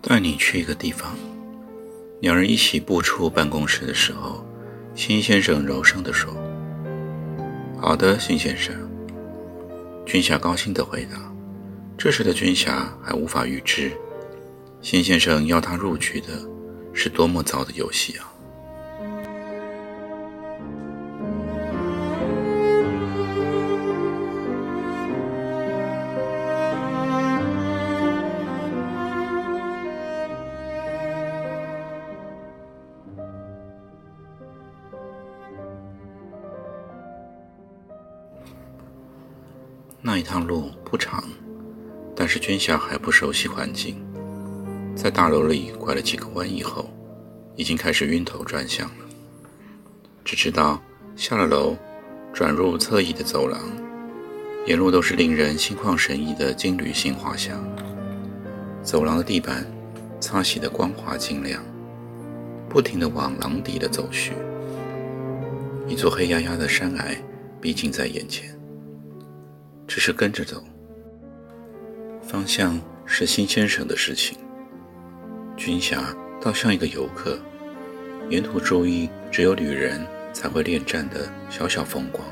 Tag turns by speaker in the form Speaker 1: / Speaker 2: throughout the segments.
Speaker 1: 带你去一个地方。两人一起步出办公室的时候，辛先生柔声地说：“好的，辛先生。”军霞高兴地回答。这时的军霞还无法预知，辛先生邀他入局的是多么糟的游戏啊！那一趟路不长，但是军霞还不熟悉环境，在大楼里拐了几个弯以后，已经开始晕头转向了。只知道下了楼，转入侧翼的走廊，沿路都是令人心旷神怡的金缕杏花香。走廊的地板擦洗的光滑晶亮，不停地往廊底的走去。一座黑压压的山崖逼近在眼前。只是跟着走，方向是新先生的事情。军霞倒像一个游客，沿途注意只有旅人才会恋战的小小风光。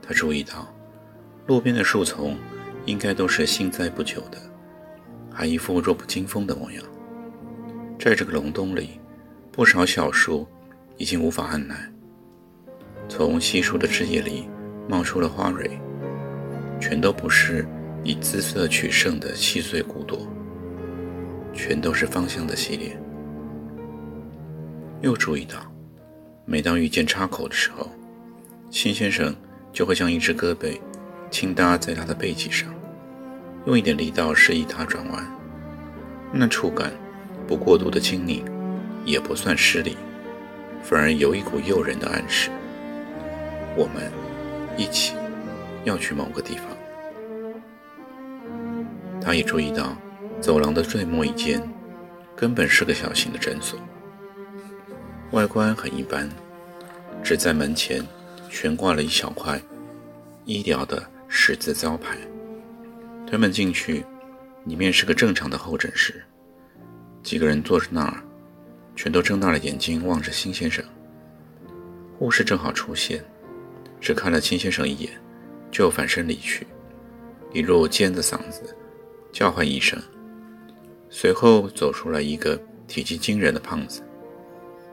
Speaker 1: 他注意到，路边的树丛应该都是新栽不久的，还一副弱不禁风的模样。在这个隆冬里，不少小树已经无法按耐，从稀疏的枝叶里冒出了花蕊。全都不是以姿色取胜的细碎骨朵，全都是芳香的系列。又注意到，每当遇见插口的时候，辛先生就会将一只胳膊轻搭在他的背脊上，用一点力道示意他转弯。那触感不过度的亲昵，也不算失礼，反而有一股诱人的暗示。我们一起。要去某个地方，他也注意到，走廊的最末一间根本是个小型的诊所，外观很一般，只在门前悬挂了一小块医疗的十字招牌。推门进去，里面是个正常的候诊室，几个人坐在那儿，全都睁大了眼睛望着辛先生。护士正好出现，只看了辛先生一眼。就返身离去，一路尖着嗓子叫唤一声。随后走出来一个体积惊人的胖子。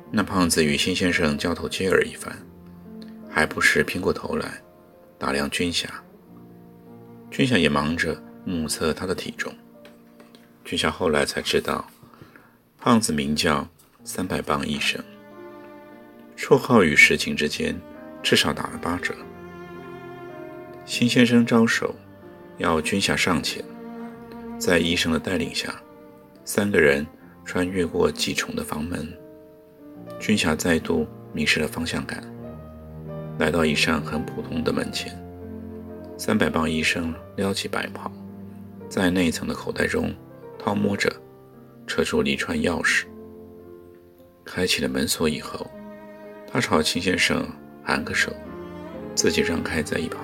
Speaker 1: 那胖子与辛先生交头接耳一番，还不时偏过头来打量军霞。军霞也忙着目测他的体重。军霞后来才知道，胖子名叫三百磅医生，绰号与实情之间至少打了八折。秦先生招手，要军霞上前。在医生的带领下，三个人穿越过几重的房门。军霞再度迷失了方向感，来到一扇很普通的门前。三百磅医生撩起白袍，在内层的口袋中掏摸着，扯出了一串钥匙，开启了门锁以后，他朝秦先生喊个手，自己让开在一旁。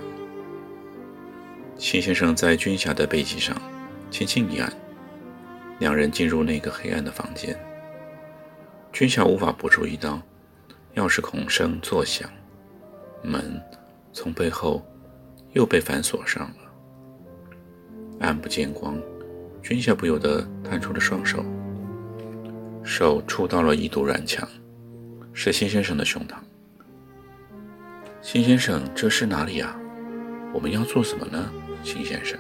Speaker 1: 秦先生在军霞的背脊上轻轻一按，两人进入那个黑暗的房间。军霞无法不注意到钥匙孔声作响，门从背后又被反锁上了。暗不见光，军霞不由得探出了双手，手触到了一堵软墙，是辛先生的胸膛。辛先生，这是哪里啊？我们要做什么呢？秦先生，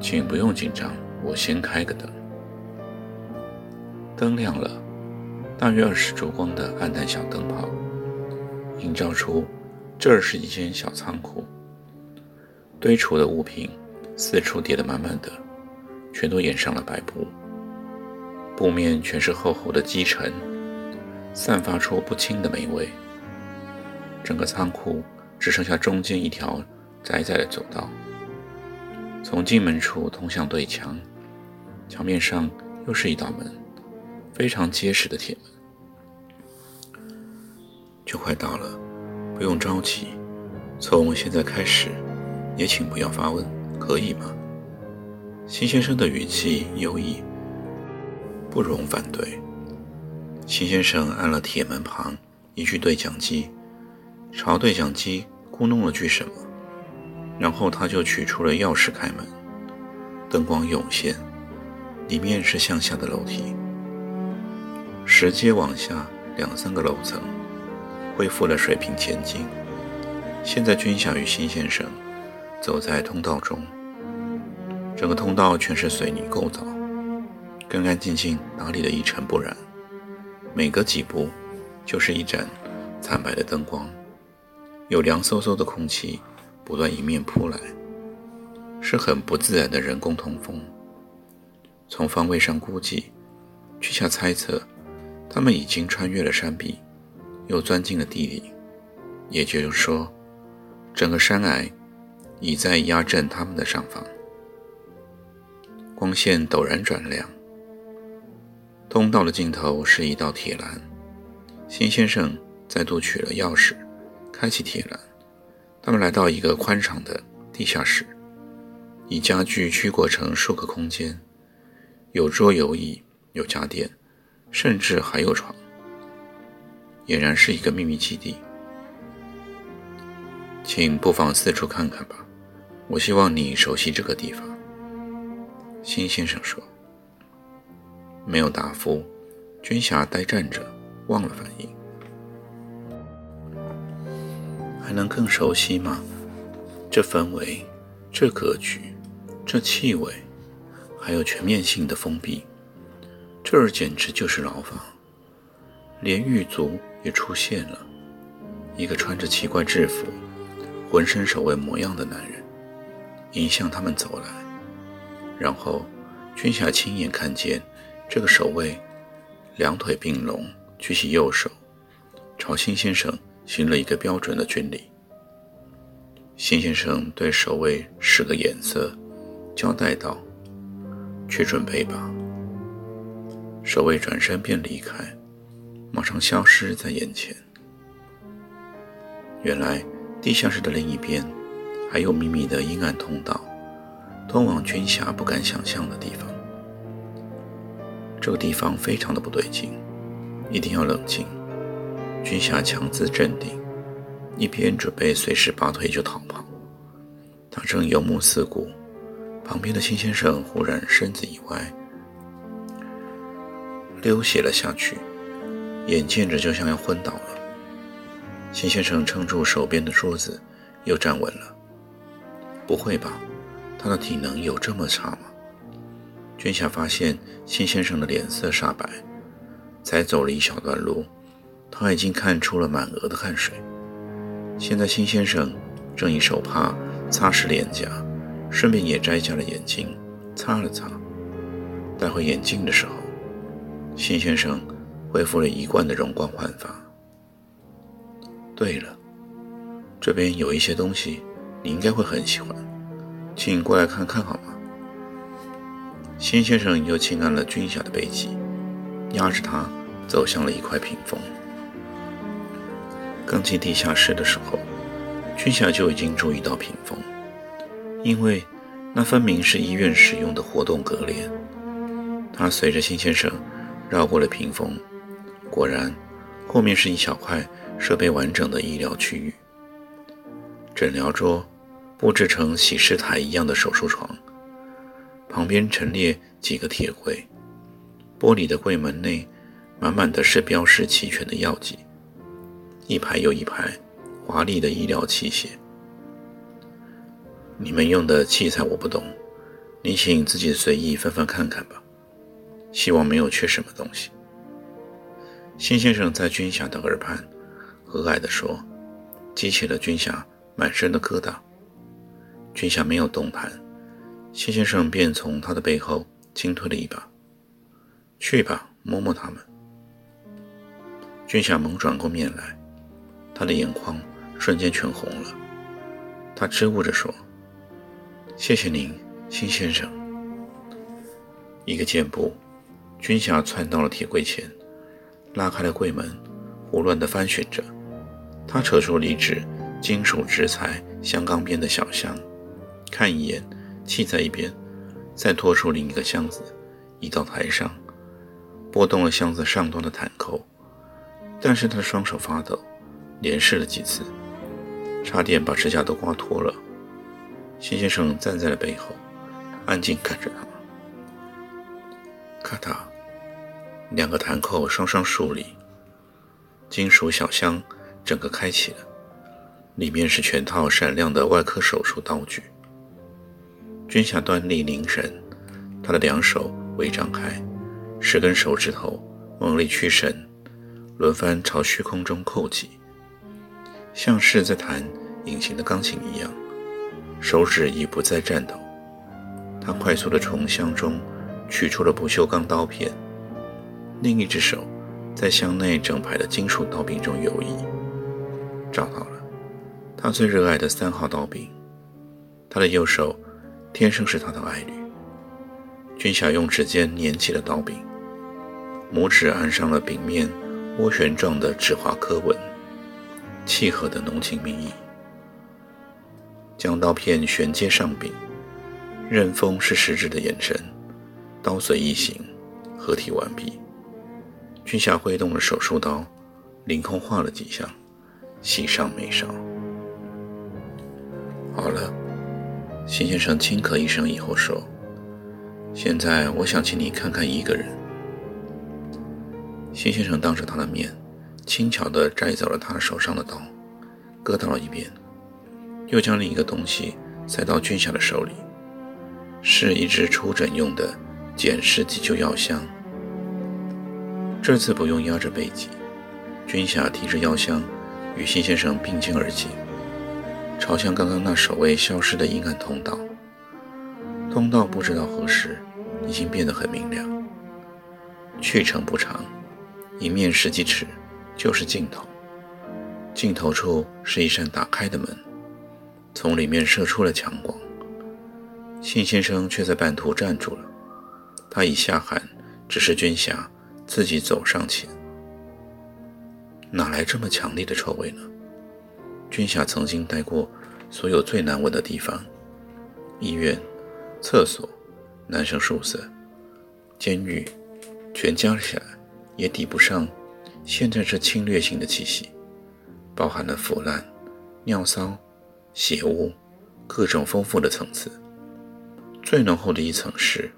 Speaker 1: 请不用紧张，我先开个灯。灯亮了，大约二十烛光的暗淡小灯泡，映照出这儿是一间小仓库，堆储的物品四处叠得满满的，全都掩上了白布，布面全是厚厚的积尘，散发出不轻的霉味。整个仓库只剩下中间一条窄窄的走道，从进门处通向对墙，墙面上又是一道门，非常结实的铁门。就快到了，不用着急，从现在开始，也请不要发问，可以吗？辛先生的语气优异，不容反对。辛先生按了铁门旁一具对讲机。朝对讲机咕哝了句什么，然后他就取出了钥匙开门。灯光涌现，里面是向下的楼梯，石阶往下两三个楼层，恢复了水平前进。现在军霞与辛先生走在通道中，整个通道全是水泥构造，干干净净，哪里的一尘不染。每隔几步，就是一盏惨白的灯光。有凉飕飕的空气不断迎面扑来，是很不自然的人工通风。从方位上估计，据下猜测，他们已经穿越了山壁，又钻进了地里。也就是说，整个山崖已在压阵他们的上方。光线陡然转亮，通道的尽头是一道铁栏。辛先生再度取了钥匙。开启铁栏，他们来到一个宽敞的地下室，以家具曲裹成数个空间，有桌有椅，有家电，甚至还有床，俨然是一个秘密基地。请不妨四处看看吧，我希望你熟悉这个地方。”辛先生说。没有答复，军霞呆站着，忘了反应。还能更熟悉吗？这氛围，这格局，这气味，还有全面性的封闭，这儿简直就是牢房。连狱卒也出现了，一个穿着奇怪制服、浑身守卫模样的男人，迎向他们走来。然后，君霞亲眼看见这个守卫两腿并拢，举起右手，朝辛先生。行了一个标准的军礼。辛先生对守卫使个眼色，交代道：“去准备吧。”守卫转身便离开，马上消失在眼前。原来地下室的另一边还有秘密的阴暗通道，通往军霞不敢想象的地方。这个地方非常的不对劲，一定要冷静。军霞强自镇定，一边准备随时拔腿就逃跑。他正游目四顾，旁边的辛先生忽然身子一歪，溜斜了下去，眼见着就像要昏倒了。辛先生撑住手边的桌子，又站稳了。不会吧？他的体能有这么差吗？军霞发现辛先生的脸色煞白，才走了一小段路。他已经看出了满额的汗水。现在，辛先生正以手帕擦拭脸颊，顺便也摘下了眼镜，擦了擦。戴回眼镜的时候，辛先生恢复了一贯的容光焕发。对了，这边有一些东西，你应该会很喜欢，请过来看看好吗？辛先生又轻按了军霞的背脊，压着他走向了一块屏风。刚进地下室的时候，君霞就已经注意到屏风，因为那分明是医院使用的活动隔帘。他随着辛先生绕过了屏风，果然，后面是一小块设备完整的医疗区域。诊疗桌布置成洗尸台一样的手术床，旁边陈列几个铁柜，玻璃的柜门内满满的是标识齐全的药剂。一排又一排华丽的医疗器械，你们用的器材我不懂，你请自己随意翻翻看看吧。希望没有缺什么东西。辛先生在军霞的耳畔和蔼地说，激起了军霞满身的疙瘩。军霞没有动弹，辛先生便从他的背后轻推了一把：“去吧，摸摸他们。”军霞猛转过面来，他的眼眶瞬间全红了。他支吾着说：“谢谢您，辛先生。”一个箭步，军霞窜到了铁柜前。拉开了柜门，胡乱地翻寻着。他扯出了一只金属直裁香钢边的小箱，看一眼，弃在一边，再拖出另一个箱子，移到台上，拨动了箱子上端的弹扣。但是他的双手发抖，连试了几次，差点把指甲都刮脱了。辛先生站在了背后，安静看着他。咔嗒。两个弹扣双双竖立，金属小箱整个开启了，里面是全套闪亮的外科手术道具。军霞端立凝神，他的两手微张开，十根手指头猛力屈伸，轮番朝虚空中扣起，像是在弹隐形的钢琴一样。手指已不再颤抖，他快速地从箱中取出了不锈钢刀片。另一只手在箱内整排的金属刀柄中游移，找到了他最热爱的三号刀柄。他的右手天生是他的爱侣。君霞用指尖捻起了刀柄，拇指按上了柄面涡旋状的指滑刻纹，契合的浓情蜜意。将刀片旋接上柄，刃锋是食指的眼神，刀随意行，合体完毕。君霞挥动了手术刀，凌空画了几下，喜上眉梢。好了，辛先生轻咳一声以后说：“现在我想请你看看一个人。”辛先生当着他的面，轻巧地摘走了他手上的刀，搁到了一边，又将另一个东西塞到俊霞的手里，是一只出诊用的简式急救药箱。这次不用压着背脊，军霞提着药箱，与辛先生并肩而行，朝向刚刚那守卫消失的阴暗通道。通道不知道何时已经变得很明亮，去程不长，一面十几尺就是尽头。尽头处是一扇打开的门，从里面射出了强光。信先生却在半途站住了，他已下喊，指示军霞。自己走上前，哪来这么强烈的臭味呢？君霞曾经待过所有最难闻的地方：医院、厕所、男生宿舍、监狱，全加起来也抵不上现在这侵略性的气息，包含了腐烂、尿骚、血污，各种丰富的层次。最浓厚的一层是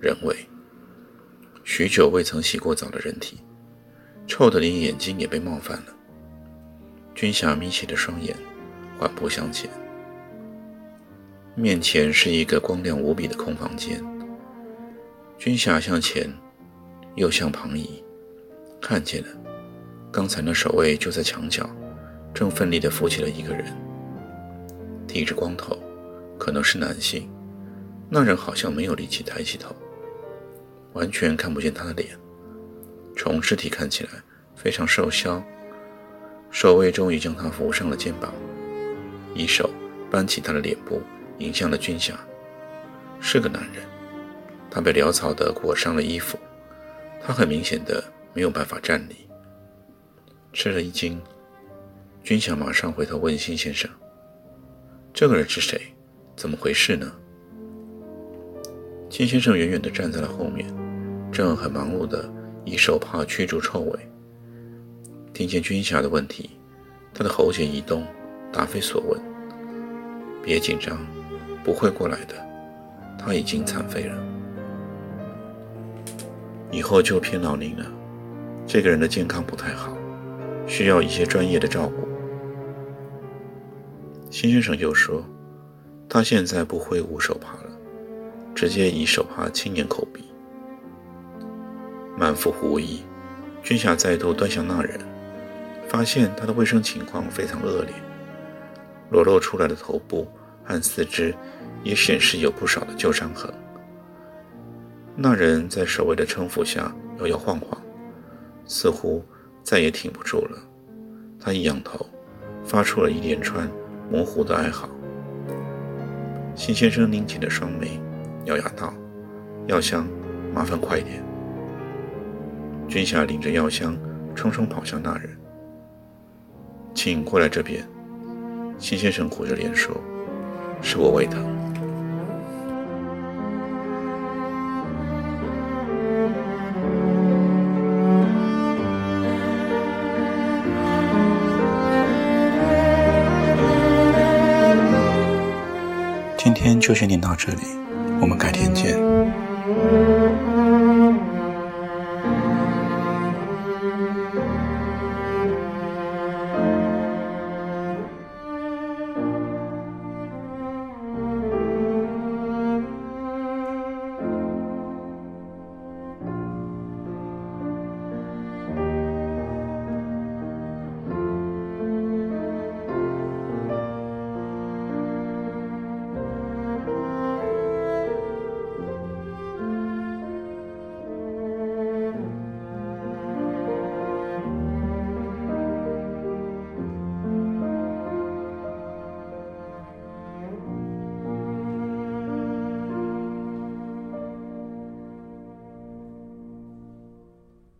Speaker 1: 人味。许久未曾洗过澡的人体，臭得连眼睛也被冒犯了。君霞眯起了双眼，缓步向前。面前是一个光亮无比的空房间。君霞向前，又向旁移，看见了刚才那守卫就在墙角，正奋力地扶起了一个人，剃着光头，可能是男性。那人好像没有力气抬起头。完全看不见他的脸，从肢体看起来非常瘦削。守卫终于将他扶上了肩膀，一手扳起他的脸部，迎向了军霞。是个男人，他被潦草地裹上了衣服，他很明显的没有办法站立。吃了一惊，军霞马上回头问辛先生：“这个人是谁？怎么回事呢？”金先生远远地站在了后面，正很忙碌地以手帕驱逐臭味。听见军霞的问题，他的喉结一动，答非所问：“别紧张，不会过来的，他已经残废了。以后就偏劳您了。这个人的健康不太好，需要一些专业的照顾。”辛先生又说：“他现在不挥舞手帕了。”直接以手帕轻掩口鼻，满腹狐疑，军霞再度端详那人，发现他的卫生情况非常恶劣，裸露出来的头部和四肢也显示有不少的旧伤痕。那人在守卫的搀扶下摇摇晃晃，似乎再也挺不住了。他一仰头，发出了一连串模糊的哀嚎。辛先生拧起了双眉，咬牙道：“药箱，麻烦快点。”军霞领着药箱，匆匆跑向那人：“请过来这边。”辛先生苦着脸说：“是我胃疼。”今天就先念到这里，我们改天见。